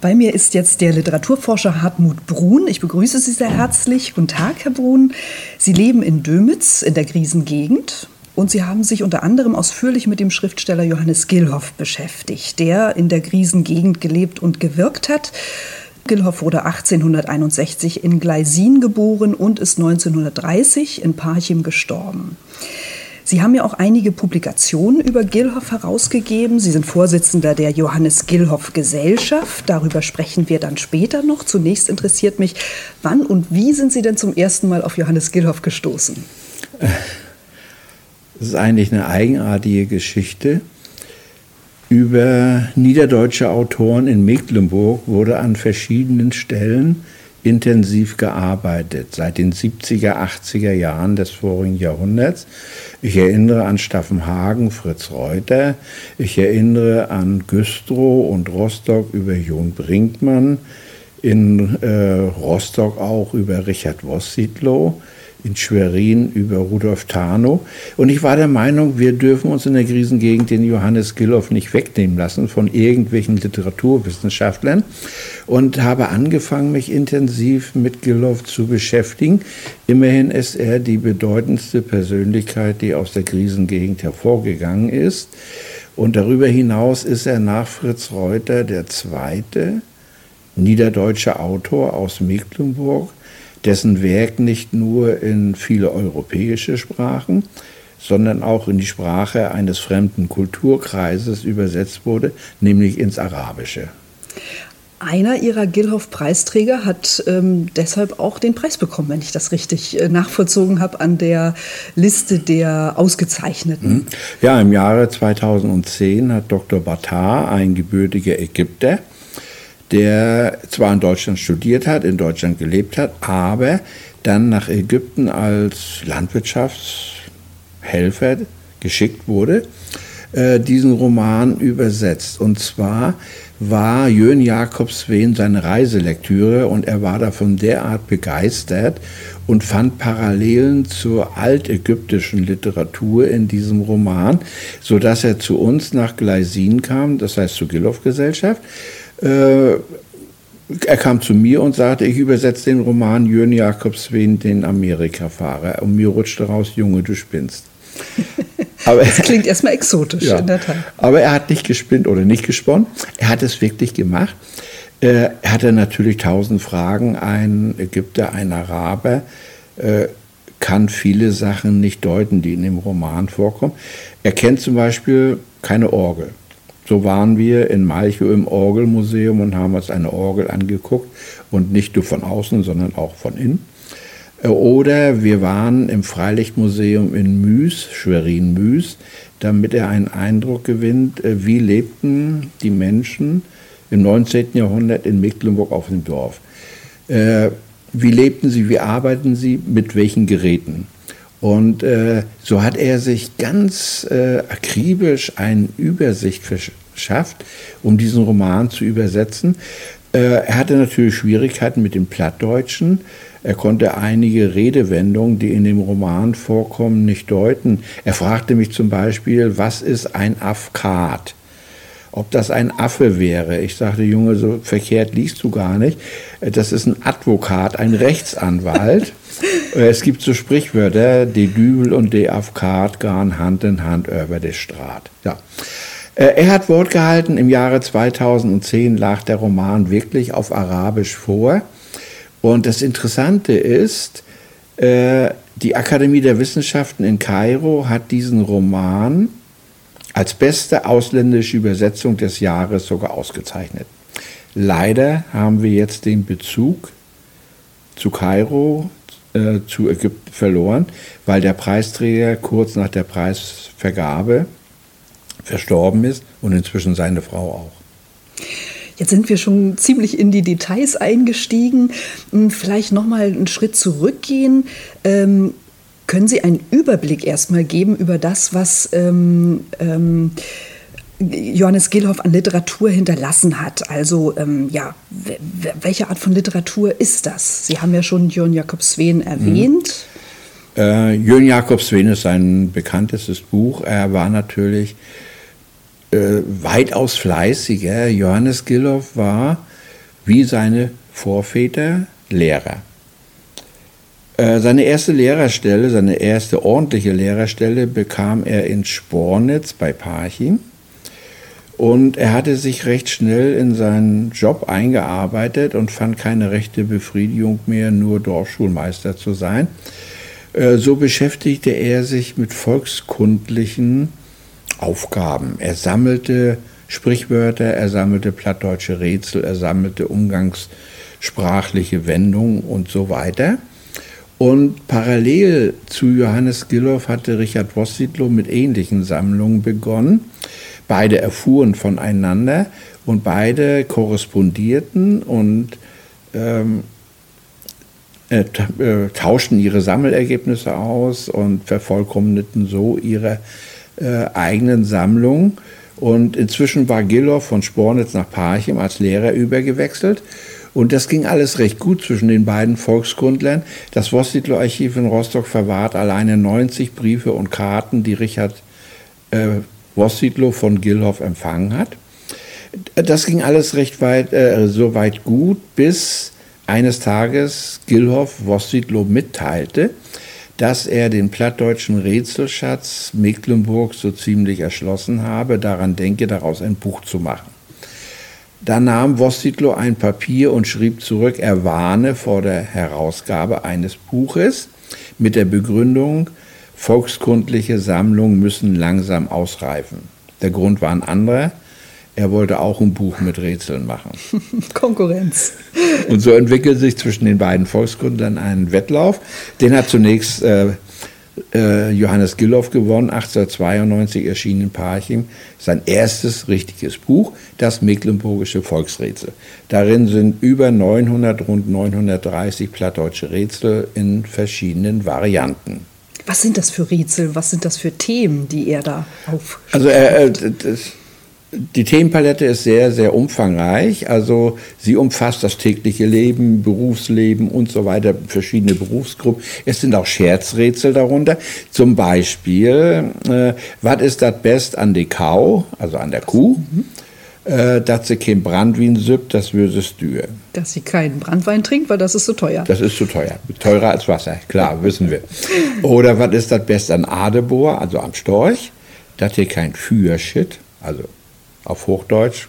Bei mir ist jetzt der Literaturforscher Hartmut Brun. Ich begrüße Sie sehr herzlich. Guten Tag, Herr Brun. Sie leben in Dömitz in der Griesengegend und Sie haben sich unter anderem ausführlich mit dem Schriftsteller Johannes Gillhoff beschäftigt, der in der Griesengegend gelebt und gewirkt hat. Gillhoff wurde 1861 in Gleisin geboren und ist 1930 in Parchim gestorben. Sie haben ja auch einige Publikationen über Gillhoff herausgegeben. Sie sind Vorsitzender der Johannes Gillhoff Gesellschaft. Darüber sprechen wir dann später noch. Zunächst interessiert mich, wann und wie sind Sie denn zum ersten Mal auf Johannes Gillhoff gestoßen? Das ist eigentlich eine eigenartige Geschichte. Über niederdeutsche Autoren in Mecklenburg wurde an verschiedenen Stellen intensiv gearbeitet, seit den 70er, 80er Jahren des vorigen Jahrhunderts. Ich erinnere an Staffenhagen, Fritz Reuter. Ich erinnere an Güstrow und Rostock über John Brinkmann. In äh, Rostock auch über Richard Wossiedlow in Schwerin über Rudolf Tarnow. Und ich war der Meinung, wir dürfen uns in der Krisengegend den Johannes Gilloff nicht wegnehmen lassen von irgendwelchen Literaturwissenschaftlern und habe angefangen, mich intensiv mit Gilloff zu beschäftigen. Immerhin ist er die bedeutendste Persönlichkeit, die aus der Krisengegend hervorgegangen ist. Und darüber hinaus ist er nach Fritz Reuter der zweite niederdeutsche Autor aus Mecklenburg, dessen Werk nicht nur in viele europäische Sprachen, sondern auch in die Sprache eines fremden Kulturkreises übersetzt wurde, nämlich ins Arabische. Einer ihrer Gilhoff-Preisträger hat ähm, deshalb auch den Preis bekommen, wenn ich das richtig äh, nachvollzogen habe, an der Liste der Ausgezeichneten. Mhm. Ja, im Jahre 2010 hat Dr. Batar, ein gebürtiger Ägypter, der zwar in Deutschland studiert hat, in Deutschland gelebt hat, aber dann nach Ägypten als Landwirtschaftshelfer geschickt wurde, äh, diesen Roman übersetzt. Und zwar war Jön Jakobswen seine Reiselektüre und er war davon derart begeistert und fand Parallelen zur altägyptischen Literatur in diesem Roman, sodass er zu uns nach Gleisin kam, das heißt zur Gilloff-Gesellschaft, äh, er kam zu mir und sagte, ich übersetze den Roman Jörn Jakobswen, den Amerika-Fahrer. Und mir rutschte raus, Junge, du spinnst. Aber, das klingt erstmal exotisch, ja, in der Tat. Aber er hat nicht gespinnt oder nicht gesponnen. Er hat es wirklich gemacht. Äh, er hatte natürlich tausend Fragen. Ein Ägypter, ein Araber äh, kann viele Sachen nicht deuten, die in dem Roman vorkommen. Er kennt zum Beispiel keine Orgel. So waren wir in Malchow im Orgelmuseum und haben uns eine Orgel angeguckt und nicht nur von außen, sondern auch von innen. Äh, oder wir waren im Freilichtmuseum in Müs, Schwerin-Müs, damit er einen Eindruck gewinnt, äh, wie lebten die Menschen im 19. Jahrhundert in Mecklenburg auf dem Dorf. Äh, wie lebten sie, wie arbeiten sie, mit welchen Geräten? Und so hat er sich ganz akribisch eine Übersicht verschafft, um diesen Roman zu übersetzen. Äh, er hatte natürlich Schwierigkeiten mit dem Plattdeutschen. Er konnte einige Redewendungen, die in dem Roman vorkommen, nicht deuten. Er fragte mich zum Beispiel, was ist ein Afkat? ob das ein Affe wäre. Ich sagte, Junge, so verkehrt liest du gar nicht. Das ist ein Advokat, ein Rechtsanwalt. es gibt so Sprichwörter, die Dübel und die Afkat gehen Hand in Hand über die Straat. Ja. Äh, er hat Wort gehalten, im Jahre 2010 lag der Roman wirklich auf Arabisch vor. Und das Interessante ist, äh, die Akademie der Wissenschaften in Kairo hat diesen Roman als beste ausländische Übersetzung des Jahres sogar ausgezeichnet. Leider haben wir jetzt den Bezug zu Kairo, äh, zu Ägypten verloren, weil der Preisträger kurz nach der Preisvergabe verstorben ist und inzwischen seine Frau auch. Jetzt sind wir schon ziemlich in die Details eingestiegen. Hm, vielleicht noch mal einen Schritt zurückgehen. Ähm, können Sie einen Überblick erstmal geben über das, was ähm, ähm, Johannes Gilhoff an Literatur hinterlassen hat. Also ähm, ja, welche Art von Literatur ist das? Sie haben ja schon Jörn Jakob Sveen erwähnt. Mhm. Äh, Jörn Jakob Sveen ist sein bekanntestes Buch. Er war natürlich äh, weitaus fleißiger. Johannes Gilhoff war wie seine Vorväter Lehrer. Äh, seine erste Lehrerstelle, seine erste ordentliche Lehrerstelle bekam er in Spornitz bei Parchim. Und er hatte sich recht schnell in seinen Job eingearbeitet und fand keine rechte Befriedigung mehr, nur Dorfschulmeister zu sein. Äh, so beschäftigte er sich mit volkskundlichen Aufgaben. Er sammelte Sprichwörter, er sammelte plattdeutsche Rätsel, er sammelte umgangssprachliche Wendungen und so weiter. Und parallel zu Johannes Gilloff hatte Richard Wossidlo mit ähnlichen Sammlungen begonnen. Beide erfuhren voneinander und beide korrespondierten und ähm, äh, äh, tauschten ihre Sammelergebnisse aus und vervollkommneten so ihre äh, eigenen Sammlung. Und inzwischen war Gilloff von Spornitz nach Parchim als Lehrer übergewechselt. Und das ging alles recht gut zwischen den beiden Volkskundlern. Das Wossidlo-Archiv in Rostock verwahrt alleine 90 Briefe und Karten, die Richard äh, Wossidlo von Gilhoff empfangen hat. Das ging alles recht weit, äh, so weit gut, bis eines Tages Gilhoff Wossidlo mitteilte, dass er den plattdeutschen Rätselschatz Mecklenburg so ziemlich erschlossen habe, daran denke, daraus ein Buch zu machen. Da nahm Wossidlo ein Papier und schrieb zurück, er warne vor der Herausgabe eines Buches mit der Begründung, volkskundliche Sammlungen müssen langsam ausreifen. Der Grund war ein anderer. Er wollte auch ein Buch mit Rätseln machen. Konkurrenz. Und so entwickelt sich zwischen den beiden Volkskundlern ein Wettlauf. Den hat zunächst äh, äh, Johannes Gilloff gewonnen. 1892 erschien in Parchim sein erstes richtiges Buch, das Mecklenburgische Volksrätsel. Darin sind über 900, rund 930 plattdeutsche Rätsel in verschiedenen Varianten. Was sind das für Rätsel? Was sind das für Themen, die er da auf? Also äh, äh die Themenpalette ist sehr, sehr umfangreich. Also sie umfasst das tägliche Leben, Berufsleben und so weiter, verschiedene Berufsgruppen. Es sind auch Scherzrätsel darunter. Zum Beispiel, äh, was ist das Best an die Kau, also an der Kuh? Mhm äh, dass sie kein Brandwein süppt, das würde es dür. Dass sie keinen Brandwein trinkt, weil das ist zu teuer. Das ist zu teuer. Teurer als Wasser, klar, wissen wir. Oder was ist das Beste an Adebohr, also am Storch? Dass hier kein Fürschit, also auf Hochdeutsch,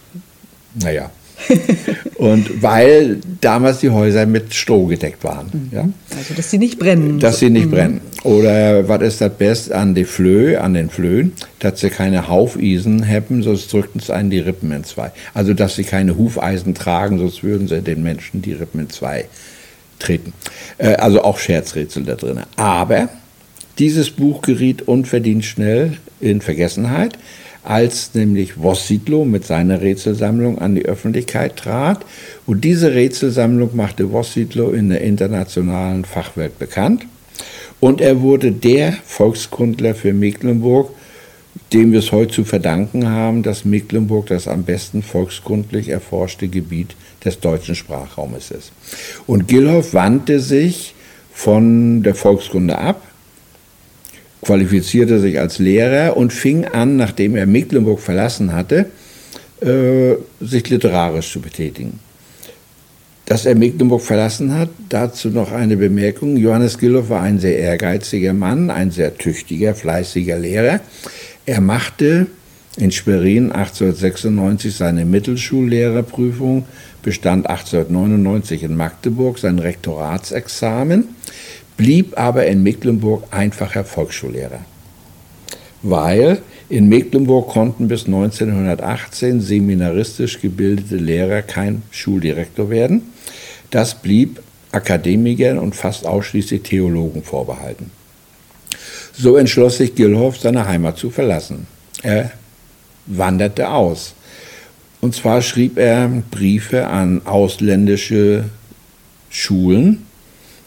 naja, und weil damals die Häuser mit Stroh gedeckt waren. Mhm. Ja? Also, dass sie nicht brennen. Dass sie nicht mhm. brennen. Oder was ist das Beste an die Flöhe, an den Flöhen? Dass sie keine Haufeisen haben, sonst drückten sie einen die Rippen in zwei. Also, dass sie keine Hufeisen tragen, sonst würden sie den Menschen die Rippen in zwei treten. Äh, also auch Scherzrätsel da drin. Aber dieses Buch geriet unverdient schnell in Vergessenheit als nämlich Wossidlo mit seiner Rätselsammlung an die Öffentlichkeit trat. Und diese Rätselsammlung machte Wossidlo in der internationalen Fachwelt bekannt. Und er wurde der Volkskundler für Mecklenburg, dem wir es heute zu verdanken haben, dass Mecklenburg das am besten volkskundlich erforschte Gebiet des deutschen Sprachraumes ist. Und Gilhoff wandte sich von der Volkskunde ab qualifizierte sich als Lehrer und fing an, nachdem er Mecklenburg verlassen hatte, äh, sich literarisch zu betätigen. Dass er Mecklenburg verlassen hat, dazu noch eine Bemerkung. Johannes Gillow war ein sehr ehrgeiziger Mann, ein sehr tüchtiger, fleißiger Lehrer. Er machte in Schwerin 1896 seine Mittelschullehrerprüfung, bestand 1899 in Magdeburg sein Rektoratsexamen blieb aber in Mecklenburg einfacher Volksschullehrer. Weil in Mecklenburg konnten bis 1918 seminaristisch gebildete Lehrer kein Schuldirektor werden. Das blieb Akademikern und fast ausschließlich Theologen vorbehalten. So entschloss sich Gilhoff, seine Heimat zu verlassen. Er wanderte aus. Und zwar schrieb er Briefe an ausländische Schulen,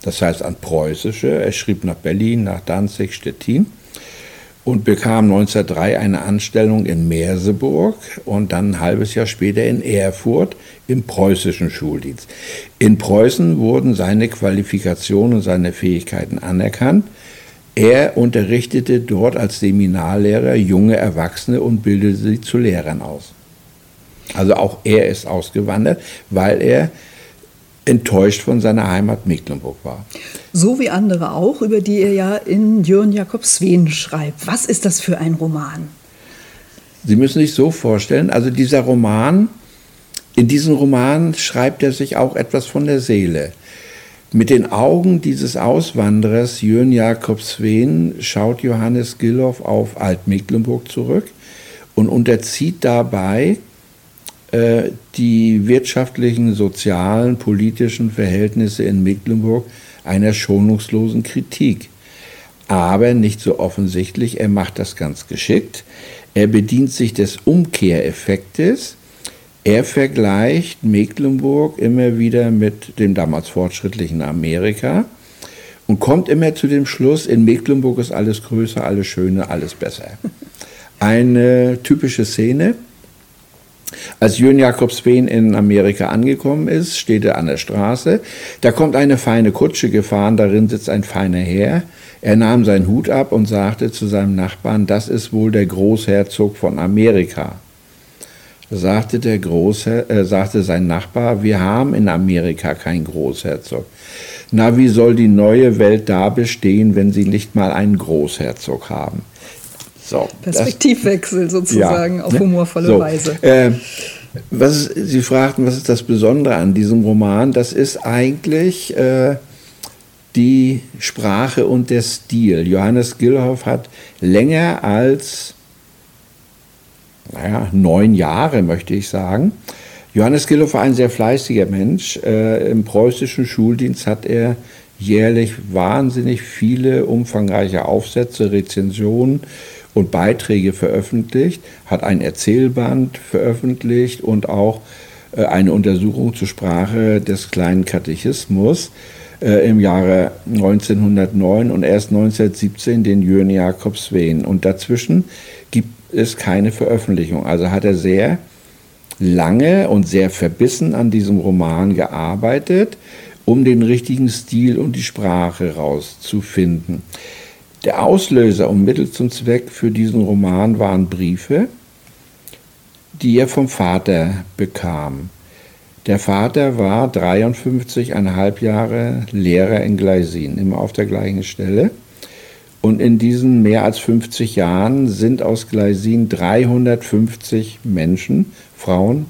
das heißt an preußische. Er schrieb nach Berlin, nach Danzig, Stettin und bekam 1903 eine Anstellung in Merseburg und dann ein halbes Jahr später in Erfurt im preußischen Schuldienst. In Preußen wurden seine Qualifikationen und seine Fähigkeiten anerkannt. Er unterrichtete dort als Seminarlehrer junge Erwachsene und bildete sie zu Lehrern aus. Also auch er ist ausgewandert, weil er enttäuscht von seiner Heimat Mecklenburg war. So wie andere auch, über die er ja in Jörn Jakob Sven schreibt. Was ist das für ein Roman? Sie müssen sich so vorstellen, also dieser Roman, in diesem Roman schreibt er sich auch etwas von der Seele. Mit den Augen dieses Auswanderers Jörn Jakob Sven schaut Johannes Gilloff auf Altmecklenburg zurück und unterzieht dabei die wirtschaftlichen, sozialen, politischen Verhältnisse in Mecklenburg einer schonungslosen Kritik. Aber nicht so offensichtlich, er macht das ganz geschickt. Er bedient sich des Umkehreffektes. Er vergleicht Mecklenburg immer wieder mit dem damals fortschrittlichen Amerika und kommt immer zu dem Schluss, in Mecklenburg ist alles größer, alles schöner, alles besser. Eine typische Szene, als Jürgen Jakobswen in Amerika angekommen ist, steht er an der Straße. Da kommt eine feine Kutsche gefahren, darin sitzt ein feiner Herr. Er nahm seinen Hut ab und sagte zu seinem Nachbarn, das ist wohl der Großherzog von Amerika. Da sagte, der Großher äh, sagte sein Nachbar, wir haben in Amerika keinen Großherzog. Na, wie soll die neue Welt da bestehen, wenn sie nicht mal einen Großherzog haben? So, Perspektivwechsel das, sozusagen ja, auf humorvolle so, Weise. Äh, was, Sie fragten, was ist das Besondere an diesem Roman? Das ist eigentlich äh, die Sprache und der Stil. Johannes Gillhoff hat länger als naja, neun Jahre, möchte ich sagen. Johannes Gillhoff war ein sehr fleißiger Mensch. Äh, Im preußischen Schuldienst hat er jährlich wahnsinnig viele umfangreiche Aufsätze, Rezensionen und Beiträge veröffentlicht, hat ein Erzählband veröffentlicht und auch äh, eine Untersuchung zur Sprache des kleinen Katechismus äh, im Jahre 1909 und erst 1917 den Jürgen Jakob Sven. Und dazwischen gibt es keine Veröffentlichung. Also hat er sehr lange und sehr verbissen an diesem Roman gearbeitet, um den richtigen Stil und die Sprache rauszufinden. Der Auslöser und Mittel zum Zweck für diesen Roman waren Briefe, die er vom Vater bekam. Der Vater war 53,5 Jahre Lehrer in Gleisin, immer auf der gleichen Stelle. Und in diesen mehr als 50 Jahren sind aus Gleisin 350 Menschen, Frauen,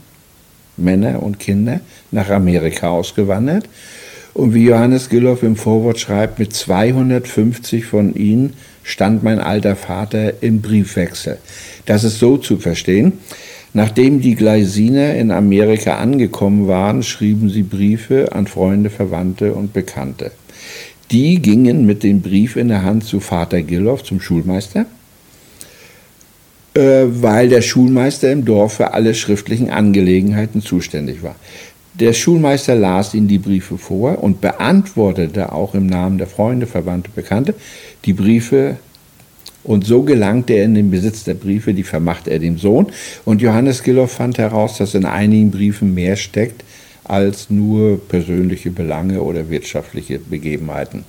Männer und Kinder nach Amerika ausgewandert. Und wie Johannes Gülloff im Vorwort schreibt, mit 250 von ihnen stand mein alter Vater im Briefwechsel. Das ist so zu verstehen. Nachdem die Gleisiner in Amerika angekommen waren, schrieben sie Briefe an Freunde, Verwandte und Bekannte. Die gingen mit dem Brief in der Hand zu Vater Gilloff, zum Schulmeister, äh, weil der Schulmeister im Dorf für alle schriftlichen Angelegenheiten zuständig war. Der Schulmeister las ihnen die Briefe vor und beantwortete auch im Namen der Freunde, Verwandte, Bekannte die Briefe. Und so gelangte er in den Besitz der Briefe, die vermachte er dem Sohn. Und Johannes Gilloff fand heraus, dass in einigen Briefen mehr steckt als nur persönliche Belange oder wirtschaftliche Begebenheiten.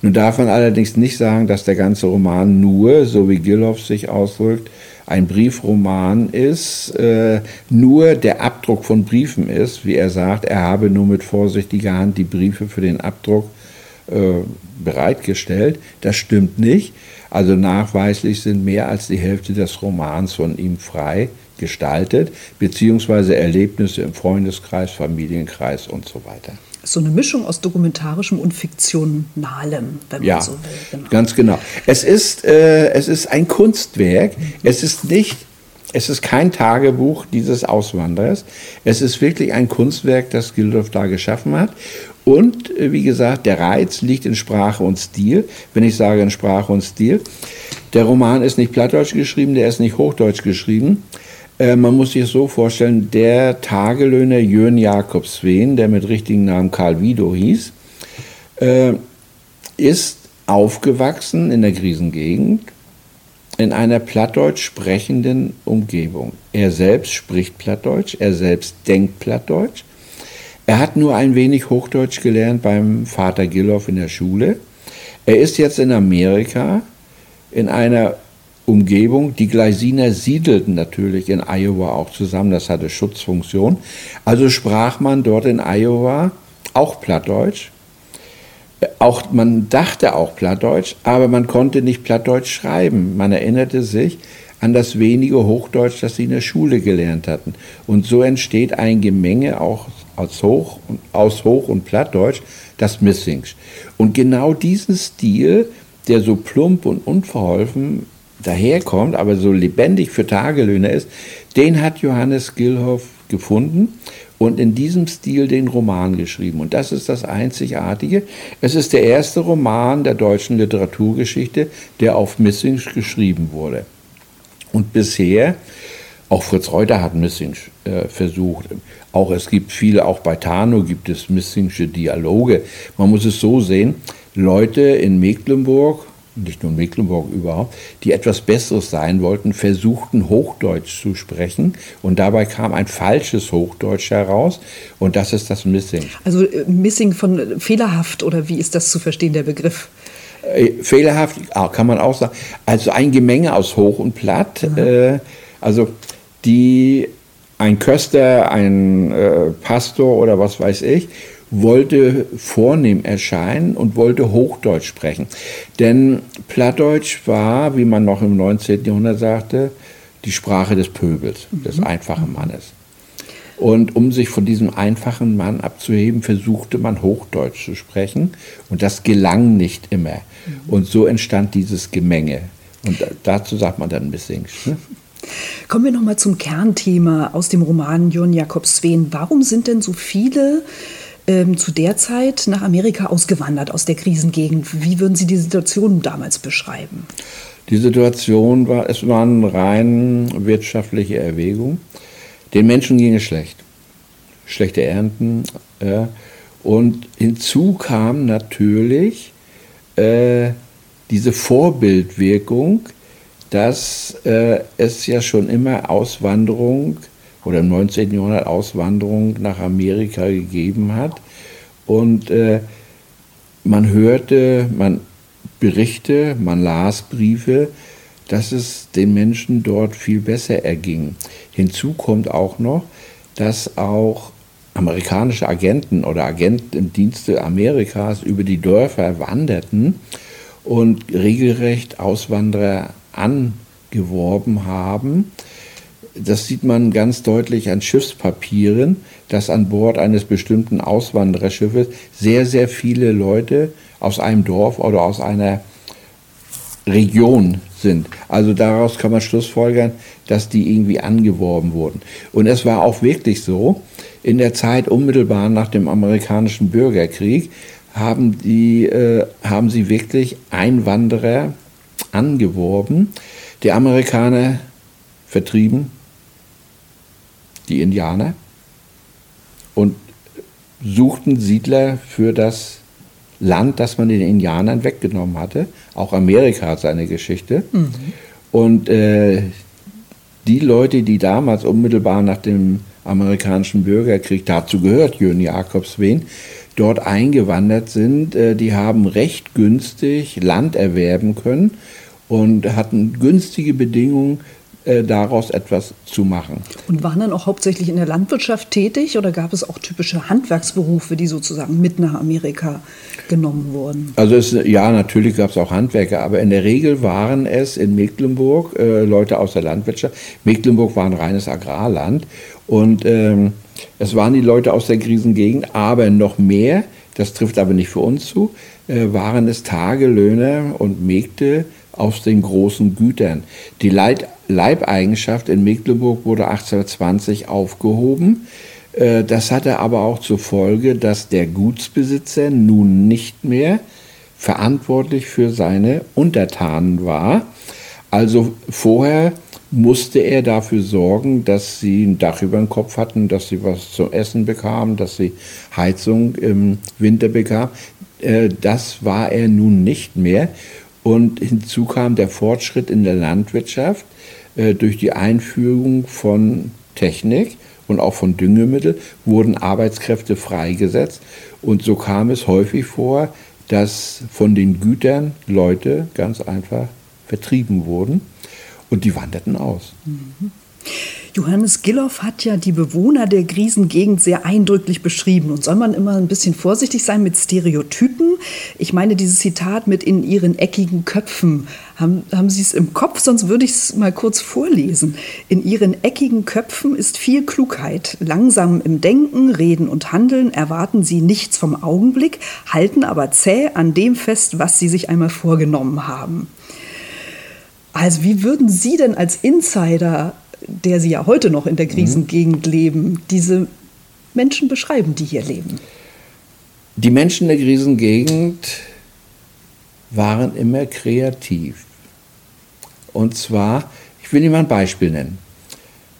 Nun darf man allerdings nicht sagen, dass der ganze Roman nur, so wie Gilloff sich ausdrückt, ein Briefroman ist, äh, nur der Abdruck von Briefen ist, wie er sagt, er habe nur mit vorsichtiger Hand die Briefe für den Abdruck äh, bereitgestellt. Das stimmt nicht. Also nachweislich sind mehr als die Hälfte des Romans von ihm frei gestaltet, beziehungsweise Erlebnisse im Freundeskreis, Familienkreis und so weiter so eine Mischung aus dokumentarischem und fiktionalem, wenn man ja, so will. Genau. Ganz genau. Es ist, äh, es ist ein Kunstwerk. Mhm. Es ist nicht, es ist kein Tagebuch dieses Auswanderers. Es ist wirklich ein Kunstwerk, das Gildorf da geschaffen hat. Und äh, wie gesagt, der Reiz liegt in Sprache und Stil. Wenn ich sage in Sprache und Stil, der Roman ist nicht plattdeutsch geschrieben, der ist nicht hochdeutsch geschrieben. Äh, man muss sich es so vorstellen, der Tagelöhner Jörn Jakob Sven, der mit richtigen Namen Karl Wido hieß, äh, ist aufgewachsen in der Griesengegend in einer plattdeutsch sprechenden Umgebung. Er selbst spricht Plattdeutsch, er selbst denkt Plattdeutsch. Er hat nur ein wenig Hochdeutsch gelernt beim Vater Gilloff in der Schule. Er ist jetzt in Amerika in einer Umgebung. Die Gleisiner siedelten natürlich in Iowa auch zusammen, das hatte Schutzfunktion. Also sprach man dort in Iowa auch Plattdeutsch. Auch, man dachte auch Plattdeutsch, aber man konnte nicht Plattdeutsch schreiben. Man erinnerte sich an das wenige Hochdeutsch, das sie in der Schule gelernt hatten. Und so entsteht ein Gemenge auch aus Hoch- und, aus Hoch- und Plattdeutsch, das Missings. Und genau diesen Stil, der so plump und unverholfen daherkommt, aber so lebendig für Tagelöhner ist, den hat Johannes Gilhoff gefunden und in diesem Stil den Roman geschrieben. Und das ist das Einzigartige. Es ist der erste Roman der deutschen Literaturgeschichte, der auf Missing geschrieben wurde. Und bisher, auch Fritz Reuter hat Missing äh, versucht. Auch es gibt viele, auch bei Tano gibt es Missingsche Dialoge. Man muss es so sehen, Leute in Mecklenburg, nicht nur in Mecklenburg überhaupt, die etwas Besseres sein wollten, versuchten Hochdeutsch zu sprechen und dabei kam ein falsches Hochdeutsch heraus und das ist das Missing. Also äh, Missing von fehlerhaft oder wie ist das zu verstehen, der Begriff? Äh, fehlerhaft kann man auch sagen. Also ein Gemenge aus Hoch und Platt. Äh, also die ein Köster, ein äh, Pastor oder was weiß ich wollte vornehm erscheinen und wollte Hochdeutsch sprechen. Denn Plattdeutsch war, wie man noch im 19. Jahrhundert sagte, die Sprache des Pöbels, mhm. des einfachen Mannes. Und um sich von diesem einfachen Mann abzuheben, versuchte man Hochdeutsch zu sprechen. Und das gelang nicht immer. Mhm. Und so entstand dieses Gemenge. Und dazu sagt man dann Missings. Ne? Kommen wir nochmal zum Kernthema aus dem Roman Jon Jakob Sven. Warum sind denn so viele ähm, zu der Zeit nach Amerika ausgewandert aus der Krisengegend. Wie würden Sie die Situation damals beschreiben? Die Situation war, es waren rein wirtschaftliche Erwägungen. Den Menschen ging es schlecht. Schlechte Ernten. Äh, und hinzu kam natürlich äh, diese Vorbildwirkung, dass äh, es ja schon immer Auswanderung oder im 19. Jahrhundert Auswanderung nach Amerika gegeben hat. Und äh, man hörte, man Berichte, man las Briefe, dass es den Menschen dort viel besser erging. Hinzu kommt auch noch, dass auch amerikanische Agenten oder Agenten im Dienste Amerikas über die Dörfer wanderten und regelrecht Auswanderer angeworben haben das sieht man ganz deutlich an Schiffspapieren, dass an Bord eines bestimmten Auswandererschiffes sehr, sehr viele Leute aus einem Dorf oder aus einer Region sind. Also daraus kann man schlussfolgern, dass die irgendwie angeworben wurden. Und es war auch wirklich so, in der Zeit unmittelbar nach dem amerikanischen Bürgerkrieg haben, die, äh, haben sie wirklich Einwanderer angeworben, die Amerikaner vertrieben, die Indianer, und suchten Siedler für das Land, das man den Indianern weggenommen hatte. Auch Amerika hat seine Geschichte. Mhm. Und äh, die Leute, die damals unmittelbar nach dem amerikanischen Bürgerkrieg, dazu gehört Jön Jakobswen, dort eingewandert sind, äh, die haben recht günstig Land erwerben können und hatten günstige Bedingungen äh, daraus etwas zu machen. Und waren dann auch hauptsächlich in der Landwirtschaft tätig oder gab es auch typische Handwerksberufe, die sozusagen mit nach Amerika genommen wurden? Also es, ja, natürlich gab es auch Handwerker, aber in der Regel waren es in Mecklenburg äh, Leute aus der Landwirtschaft. Mecklenburg war ein reines Agrarland und ähm, es waren die Leute aus der Krisengegend, aber noch mehr, das trifft aber nicht für uns zu, äh, waren es Tagelöhner und Mägde aus den großen Gütern. Die Leit Leibeigenschaft in Mecklenburg wurde 1820 aufgehoben. Äh, das hatte aber auch zur Folge, dass der Gutsbesitzer nun nicht mehr verantwortlich für seine Untertanen war. Also vorher musste er dafür sorgen, dass sie ein Dach über dem Kopf hatten, dass sie was zu essen bekamen, dass sie Heizung im Winter bekamen. Äh, das war er nun nicht mehr. Und hinzu kam der Fortschritt in der Landwirtschaft äh, durch die Einführung von Technik und auch von Düngemittel wurden Arbeitskräfte freigesetzt. Und so kam es häufig vor, dass von den Gütern Leute ganz einfach vertrieben wurden und die wanderten aus. Mhm. Johannes Gilloff hat ja die Bewohner der Griesengegend sehr eindrücklich beschrieben. Und soll man immer ein bisschen vorsichtig sein mit Stereotypen? Ich meine, dieses Zitat mit in ihren eckigen Köpfen. Haben, haben Sie es im Kopf? Sonst würde ich es mal kurz vorlesen. In ihren eckigen Köpfen ist viel Klugheit. Langsam im Denken, Reden und Handeln erwarten sie nichts vom Augenblick, halten aber zäh an dem fest, was sie sich einmal vorgenommen haben. Also wie würden Sie denn als Insider der Sie ja heute noch in der Krisengegend mhm. leben, diese Menschen beschreiben, die hier leben? Die Menschen der Krisengegend waren immer kreativ. Und zwar, ich will Ihnen mal ein Beispiel nennen.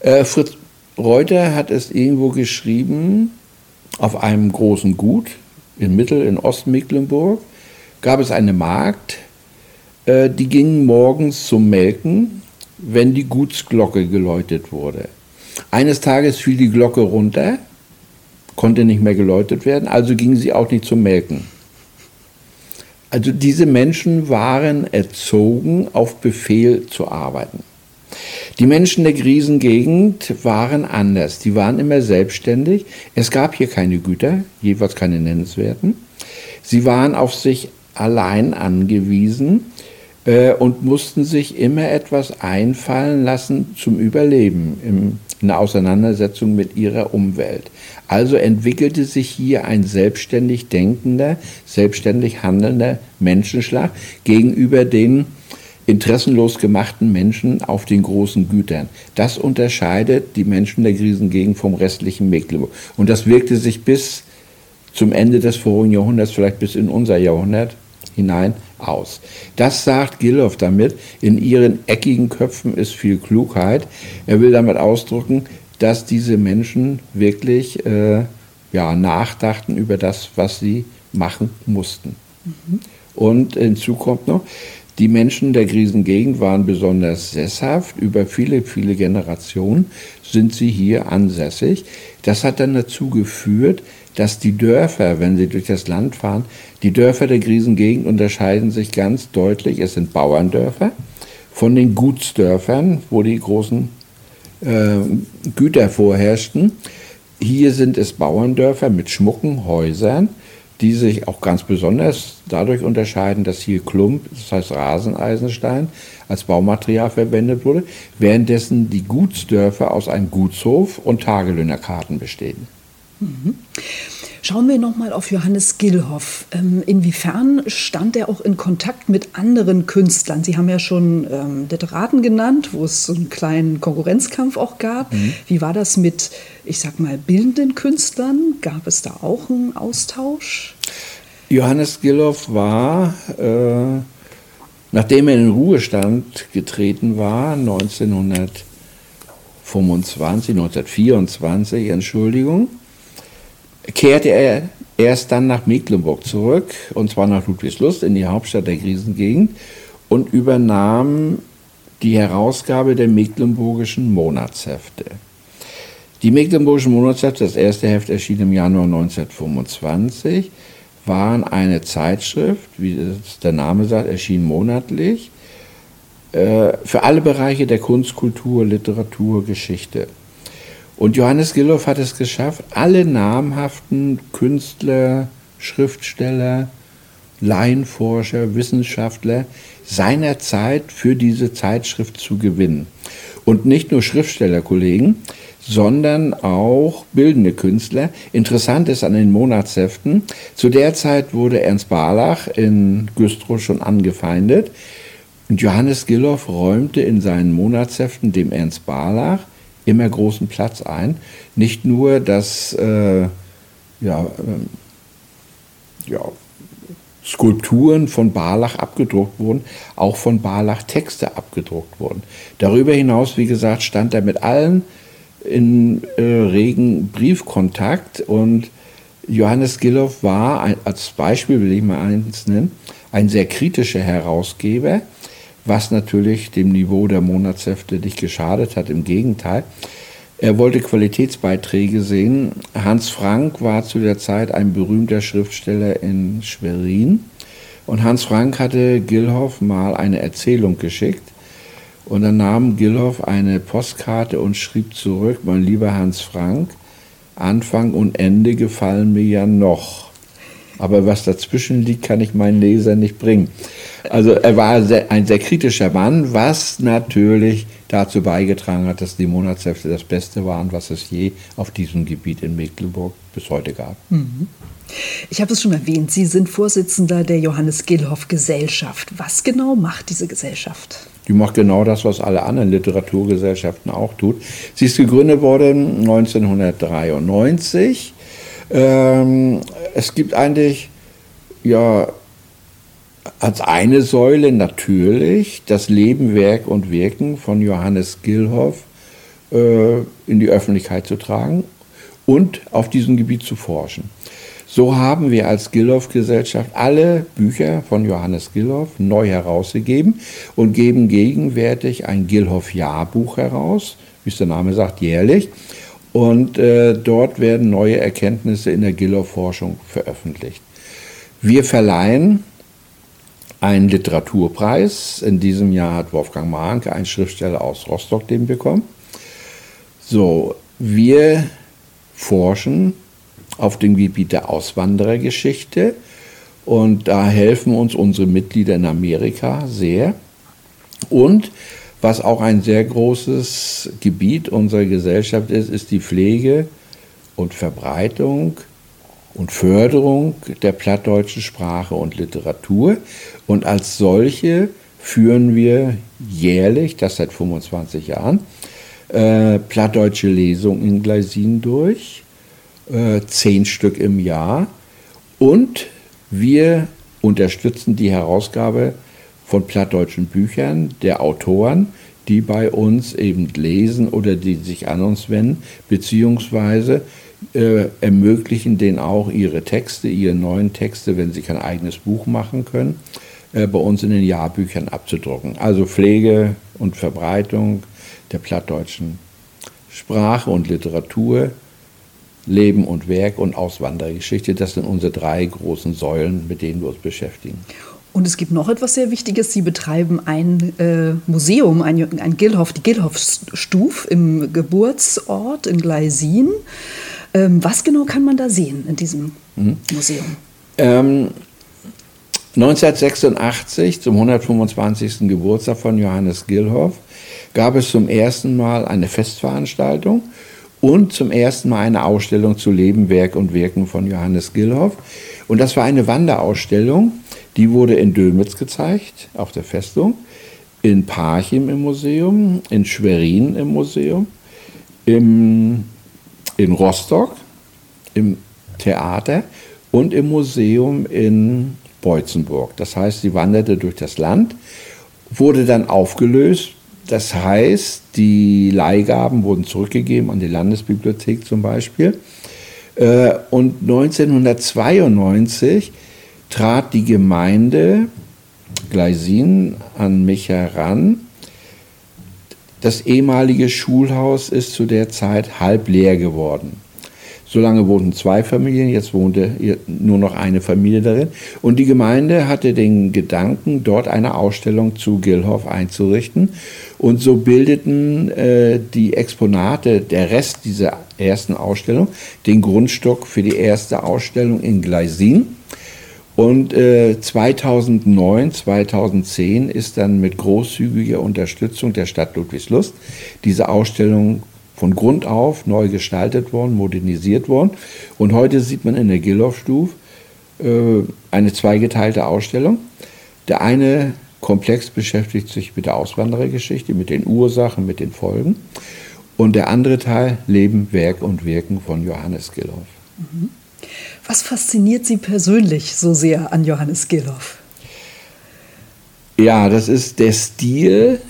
Äh, Fritz Reuter hat es irgendwo geschrieben, auf einem großen Gut in Mittel- in Ostmecklenburg gab es eine Magd, äh, die ging morgens zum Melken wenn die Gutsglocke geläutet wurde. Eines Tages fiel die Glocke runter, konnte nicht mehr geläutet werden, also ging sie auch nicht zum Melken. Also diese Menschen waren erzogen, auf Befehl zu arbeiten. Die Menschen der Krisengegend waren anders. Die waren immer selbstständig. Es gab hier keine Güter, jeweils keine nennenswerten. Sie waren auf sich allein angewiesen äh, und mussten sich immer etwas einfallen lassen zum Überleben im, in der Auseinandersetzung mit ihrer Umwelt. Also entwickelte sich hier ein selbstständig denkender, selbstständig handelnder Menschenschlag gegenüber den interessenlos gemachten Menschen auf den großen Gütern. Das unterscheidet die Menschen der Krisengegend vom restlichen Mecklenburg. Und das wirkte sich bis zum Ende des vorigen Jahrhunderts, vielleicht bis in unser Jahrhundert hinein aus. Das sagt Gilloff damit, in ihren eckigen Köpfen ist viel Klugheit. Er will damit ausdrücken, dass diese Menschen wirklich äh, ja, nachdachten über das, was sie machen mussten. Mhm. Und hinzu kommt noch, die Menschen der Krisengegend waren besonders sesshaft. Über viele, viele Generationen sind sie hier ansässig. Das hat dann dazu geführt, dass die Dörfer, wenn sie durch das Land fahren, die Dörfer der Krisengegend unterscheiden sich ganz deutlich. Es sind Bauerndörfer von den Gutsdörfern, wo die großen äh, Güter vorherrschten. Hier sind es Bauerndörfer mit schmucken Häusern, die sich auch ganz besonders dadurch unterscheiden, dass hier Klump, das heißt Raseneisenstein, als Baumaterial verwendet wurde, währenddessen die Gutsdörfer aus einem Gutshof und Tagelöhnerkarten bestehen. Mhm. Schauen wir nochmal auf Johannes Gillhoff. Ähm, inwiefern stand er auch in Kontakt mit anderen Künstlern? Sie haben ja schon ähm, Literaten genannt, wo es so einen kleinen Konkurrenzkampf auch gab. Mhm. Wie war das mit, ich sag mal, bildenden Künstlern? Gab es da auch einen Austausch? Johannes Gillhoff war, äh, nachdem er in den Ruhestand getreten war, 1925, 1924, Entschuldigung, kehrte er erst dann nach Mecklenburg zurück, und zwar nach Ludwigslust in die Hauptstadt der Krisengegend und übernahm die Herausgabe der Mecklenburgischen Monatshefte. Die Mecklenburgischen Monatshefte, das erste Heft erschien im Januar 1925, waren eine Zeitschrift, wie der Name sagt, erschien monatlich, äh, für alle Bereiche der Kunst, Kultur, Literatur, Geschichte. Und Johannes Gilloff hat es geschafft, alle namhaften Künstler, Schriftsteller, Laienforscher, Wissenschaftler seiner Zeit für diese Zeitschrift zu gewinnen. Und nicht nur Schriftstellerkollegen, sondern auch bildende Künstler. Interessant ist an den Monatsheften, zu der Zeit wurde Ernst Barlach in Güstrow schon angefeindet. Und Johannes Gilloff räumte in seinen Monatsheften dem Ernst Barlach immer großen Platz ein. Nicht nur das, äh, ja, äh, ja, Skulpturen von Barlach abgedruckt wurden, auch von Barlach Texte abgedruckt wurden. Darüber hinaus, wie gesagt, stand er mit allen in äh, regen Briefkontakt und Johannes Gilloff war, ein, als Beispiel will ich mal eins nennen, ein sehr kritischer Herausgeber, was natürlich dem Niveau der Monatshefte nicht geschadet hat, im Gegenteil. Er wollte Qualitätsbeiträge sehen. Hans Frank war zu der Zeit ein berühmter Schriftsteller in Schwerin. Und Hans Frank hatte Gilhoff mal eine Erzählung geschickt. Und dann nahm Gilhoff eine Postkarte und schrieb zurück, mein lieber Hans Frank, Anfang und Ende gefallen mir ja noch. Aber was dazwischen liegt, kann ich meinen Leser nicht bringen. Also er war ein sehr kritischer Mann, was natürlich dazu beigetragen hat, dass die Monatshefte das Beste waren, was es je auf diesem Gebiet in Mecklenburg bis heute gab. Mhm. Ich habe es schon erwähnt, Sie sind Vorsitzender der Johannes Gilhoff Gesellschaft. Was genau macht diese Gesellschaft? Die macht genau das, was alle anderen Literaturgesellschaften auch tut. Sie ist gegründet worden 1993. Ähm, es gibt eigentlich ja als eine Säule natürlich das Leben, Werk und Wirken von Johannes Gilhoff äh, in die Öffentlichkeit zu tragen und auf diesem Gebiet zu forschen. So haben wir als Gilhoff-Gesellschaft alle Bücher von Johannes Gilhoff neu herausgegeben und geben gegenwärtig ein Gilhoff-Jahrbuch heraus, wie es der Name sagt, jährlich. Und äh, dort werden neue Erkenntnisse in der Gilhoff-Forschung veröffentlicht. Wir verleihen einen Literaturpreis. In diesem Jahr hat Wolfgang Mahnke, ein Schriftsteller aus Rostock, den bekommen. So, wir forschen auf dem Gebiet der Auswanderergeschichte und da helfen uns unsere Mitglieder in Amerika sehr. Und was auch ein sehr großes Gebiet unserer Gesellschaft ist, ist die Pflege und Verbreitung und Förderung der plattdeutschen Sprache und Literatur. Und als solche führen wir jährlich, das seit 25 Jahren, äh, plattdeutsche Lesungen in Gleisin durch, äh, zehn Stück im Jahr. Und wir unterstützen die Herausgabe von plattdeutschen Büchern der Autoren, die bei uns eben lesen oder die sich an uns wenden, beziehungsweise äh, ermöglichen denen auch ihre Texte, ihre neuen Texte, wenn sie kein eigenes Buch machen können, äh, bei uns in den Jahrbüchern abzudrucken. Also Pflege und Verbreitung der plattdeutschen Sprache und Literatur, Leben und Werk und Auswandergeschichte, das sind unsere drei großen Säulen, mit denen wir uns beschäftigen. Und es gibt noch etwas sehr Wichtiges. Sie betreiben ein äh, Museum, ein, ein Gilhoff, die Gilhoff-Stuf im Geburtsort in Gleisin. Ähm, was genau kann man da sehen in diesem mhm. Museum? Ähm, 1986, zum 125. Geburtstag von Johannes Gilhoff, gab es zum ersten Mal eine Festveranstaltung und zum ersten Mal eine Ausstellung zu Leben, Werk und Wirken von Johannes Gilhoff. Und das war eine Wanderausstellung, die wurde in Dömitz gezeigt, auf der Festung, in Parchim im Museum, in Schwerin im Museum, im in Rostock im Theater und im Museum in Beutzenburg. Das heißt, sie wanderte durch das Land, wurde dann aufgelöst. Das heißt, die Leihgaben wurden zurückgegeben an die Landesbibliothek zum Beispiel. Äh, und 1992 trat die Gemeinde Gleisin an mich heran das ehemalige Schulhaus ist zu der Zeit halb leer geworden. Solange wohnten zwei Familien, jetzt wohnte nur noch eine Familie darin. Und die Gemeinde hatte den Gedanken, dort eine Ausstellung zu Gilhoff einzurichten. Und so bildeten äh, die Exponate, der Rest dieser ersten Ausstellung, den Grundstock für die erste Ausstellung in Gleisin. Und äh, 2009, 2010 ist dann mit großzügiger Unterstützung der Stadt Ludwigslust diese Ausstellung von Grund auf neu gestaltet worden, modernisiert worden. Und heute sieht man in der Gilloff-Stuf äh, eine zweigeteilte Ausstellung. Der eine Komplex beschäftigt sich mit der Auswanderergeschichte, mit den Ursachen, mit den Folgen. Und der andere Teil Leben, Werk und Wirken von Johannes Gilloff. Mhm. Was fasziniert Sie persönlich so sehr an Johannes Gilhoff? Ja, das ist der Stil,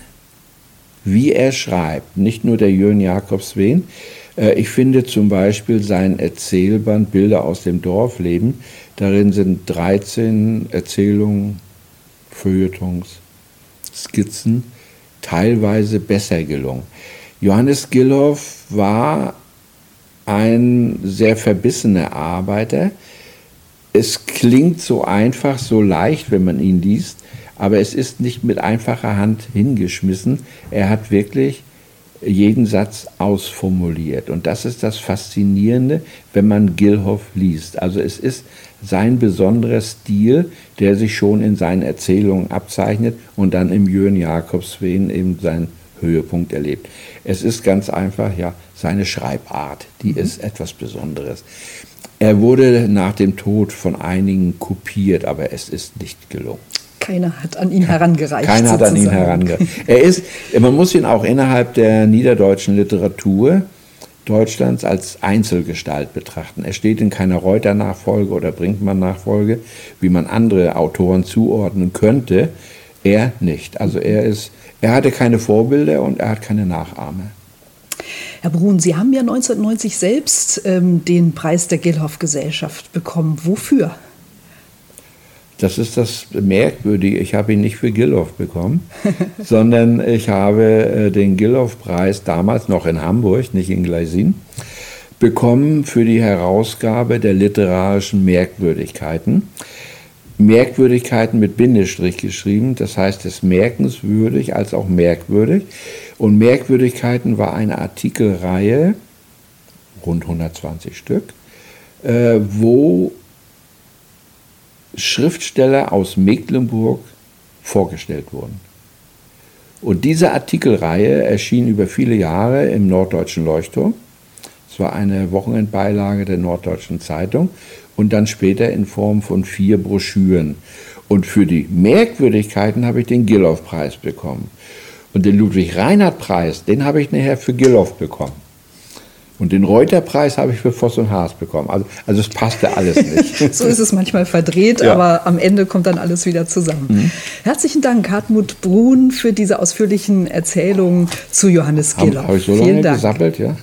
wie er schreibt. Nicht nur der Jürgen Jakobswen. Äh, ich finde zum Beispiel sein Erzählband Bilder aus dem Dorfleben. Darin sind 13 Erzählungen, Feuilletons, Skizzen teilweise besser gelungen. Johannes Gilhoff war ein sehr verbissener Arbeiter. Es klingt so einfach, so leicht, wenn man ihn liest, aber es ist nicht mit einfacher Hand hingeschmissen. Er hat wirklich jeden Satz ausformuliert. Und das ist das Faszinierende, wenn man Gilhoff liest. Also es ist sein besonderer Stil, der sich schon in seinen Erzählungen abzeichnet und dann im Jürgen Jakobswen eben seinen Höhepunkt erlebt. Es ist ganz einfach, ja, seine Schreibart, die mhm. ist etwas Besonderes. Er wurde nach dem Tod von einigen kopiert, aber es ist nicht gelungen. Keiner hat an ihn herangereicht. Keiner hat an ihn herangereicht. Er ist, man muss ihn auch innerhalb der niederdeutschen Literatur Deutschlands als Einzelgestalt betrachten. Er steht in keiner Reuter-Nachfolge oder Brinkmann-Nachfolge, wie man andere Autoren zuordnen könnte. Er nicht. Also er ist, er hatte keine Vorbilder und er hat keine Nachahmer. Herr Brun, Sie haben ja 1990 selbst ähm, den Preis der Gilhoff-Gesellschaft bekommen. Wofür? Das ist das Merkwürdige. Ich habe ihn nicht für Gilhoff bekommen, sondern ich habe äh, den Gilhoff-Preis damals noch in Hamburg, nicht in Gleisin, bekommen für die Herausgabe der literarischen Merkwürdigkeiten. Merkwürdigkeiten mit Bindestrich geschrieben, das heißt es merkenswürdig als auch merkwürdig. Und Merkwürdigkeiten war eine Artikelreihe, rund 120 Stück, äh, wo Schriftsteller aus Mecklenburg vorgestellt wurden. Und diese Artikelreihe erschien über viele Jahre im Norddeutschen Leuchtturm. Es war eine Wochenendbeilage der Norddeutschen Zeitung und dann später in Form von vier Broschüren. Und für die Merkwürdigkeiten habe ich den Gilloff-Preis bekommen. Und den Ludwig-Reinhardt-Preis, den habe ich nachher für Gilloff bekommen. Und den Reuter-Preis habe ich für Voss und Haas bekommen. Also, also es passte alles nicht. so ist es manchmal verdreht, ja. aber am Ende kommt dann alles wieder zusammen. Mhm. Herzlichen Dank, Hartmut Brun, für diese ausführlichen Erzählungen zu Johannes Gilloff. Habe hab ich so lange Vielen Dank. gesammelt, ja?